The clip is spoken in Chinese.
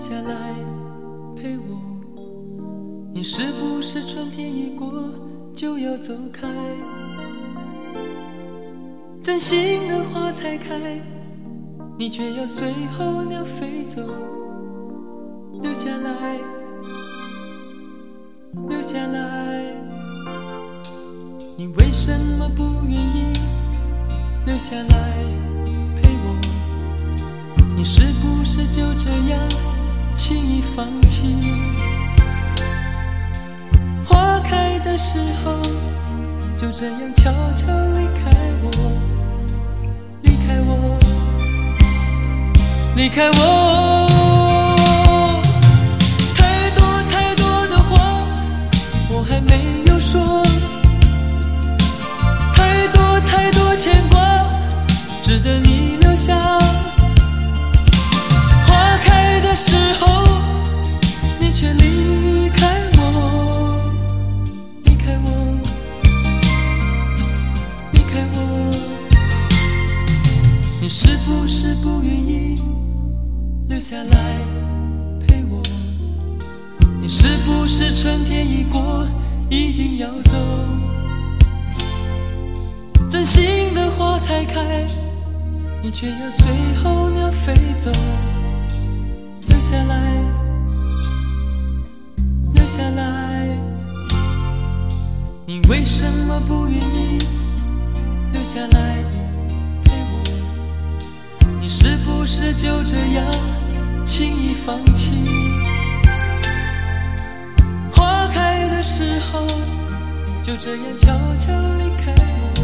下来陪我？你是不是春天一过就要走开？真心的花才开，你却要随候鸟飞走。留下来，留下来，你为什么不愿意留下来陪我？你是不是就这样轻易放弃？花开的时候，就这样悄悄离开我，离开我，离开我。是不愿意留下来陪我？你是不是春天一过一定要走？真心的花才开，你却要随候鸟飞走。留下来，留下来，你为什么不愿意留下来不是就这样轻易放弃？花开的时候，就这样悄悄离开我，